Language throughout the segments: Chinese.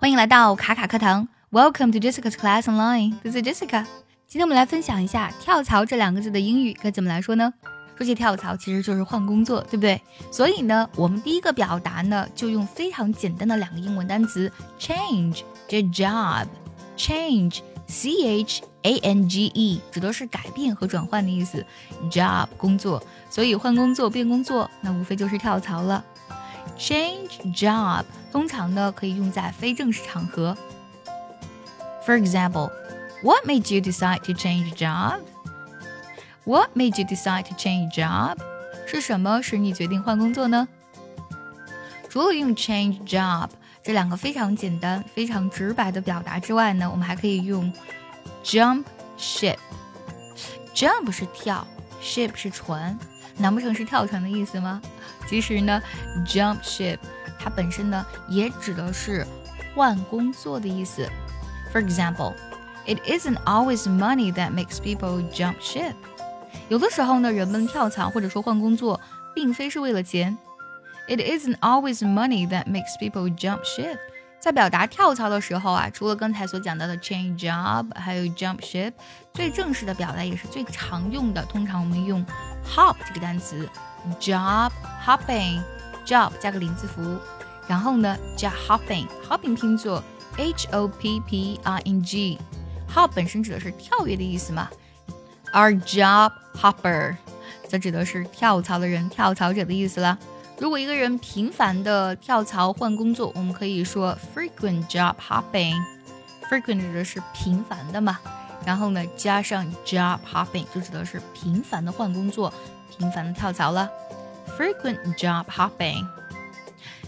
欢迎来到卡卡课堂，Welcome to Jessica's Class Online. This is Jessica. 今天我们来分享一下“跳槽”这两个字的英语该怎么来说呢？说起跳槽，其实就是换工作，对不对？所以呢，我们第一个表达呢，就用非常简单的两个英文单词 change 这 job，change，c h a n g e，指的是改变和转换的意思，job 工作，所以换工作变工作，那无非就是跳槽了。Change job 通常呢可以用在非正式场合。For example, what made you decide to change job? What made you decide to change job? 是什么使你决定换工作呢？除了用 change job 这两个非常简单、非常直白的表达之外呢，我们还可以用 jump ship。jump 是跳，ship 是船，难不成是跳船的意思吗？其实呢，jump ship 它本身呢也指的是换工作的意思。For example, it isn't always money that makes people jump ship。有的时候呢，人们跳槽或者说换工作，并非是为了钱。It isn't always money that makes people jump ship。在表达跳槽的时候啊，除了刚才所讲到的 change job，还有 jump ship，最正式的表达也是最常用的，通常我们用 hop 这个单词。job hopping，job 加个连字符，然后呢加 hopping，hopping 拼作 h o p p i n g，hop 本身指的是跳跃的意思嘛，而 job hopper 则指的是跳槽的人、跳槽者的意思了。如果一个人频繁的跳槽换工作，我们可以说 frequent job hopping，frequent 指的是频繁的嘛，然后呢加上 job hopping 就指的是频繁的换工作。频繁的跳槽了，frequent job hopping。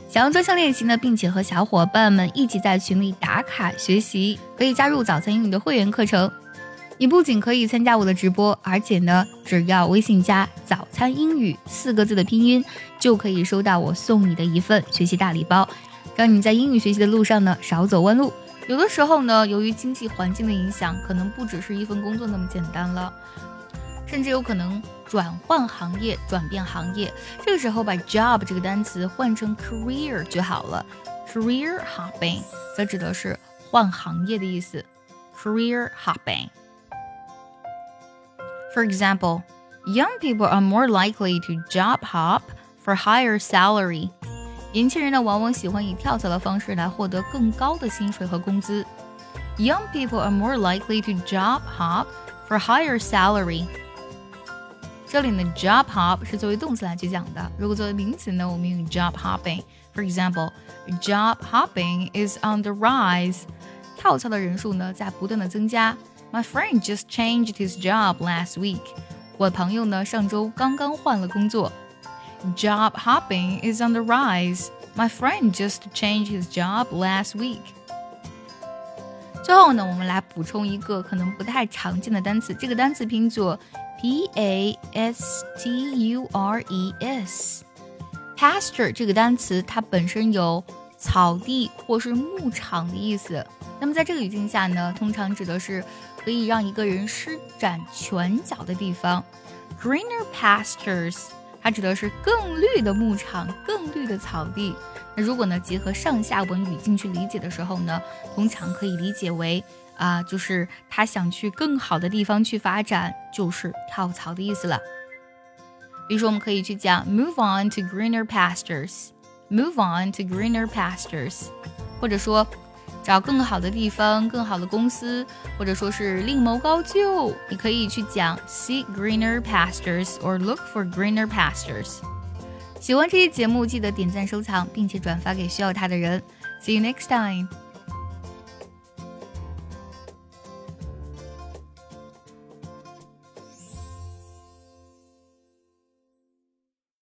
想要专项练习呢，并且和小伙伴们一起在群里打卡学习，可以加入早餐英语的会员课程。你不仅可以参加我的直播，而且呢，只要微信加“早餐英语”四个字的拼音，就可以收到我送你的一份学习大礼包，让你在英语学习的路上呢少走弯路。有的时候呢，由于经济环境的影响，可能不只是一份工作那么简单了。甚至有可能转换行业、转变行业。这个时候把 job 这个单词换成 career 就好了。career hopping 则指的是换行业的意思。career hopping。For example, young people are more likely to job hop for higher salary. 年轻人呢，往往喜欢以跳槽的方式来获得更高的薪水和工资。Young people are more likely to job hop for higher salary. 这里呢，job hop 是作为动词来去讲的。如果作为名词呢，我们用 job hopping。For example, job hopping is on the rise。跳槽的人数呢在不断的增加。My friend just changed his job last week。 我朋友呢上周刚刚换了工作。Job hopping is on the rise. My friend just changed his job last week。最后呢，我们来补充一个可能不太常见的单词，这个单词拼作 p a s t u r e s，pasture 这个单词它本身有草地或是牧场的意思。那么在这个语境下呢，通常指的是可以让一个人施展拳脚的地方。Greener pastures 它指的是更绿的牧场、更绿的草地。那如果呢结合上下文语境去理解的时候呢，通常可以理解为。啊，就是他想去更好的地方去发展，就是跳槽的意思了。比如说，我们可以去讲 move on to greener pastures，move on to greener pastures，或者说找更好的地方、更好的公司，或者说是另谋高就。你可以去讲 "see greener pastures or look for greener pastures。喜欢这期节目，记得点赞、收藏，并且转发给需要它的人。See you next time.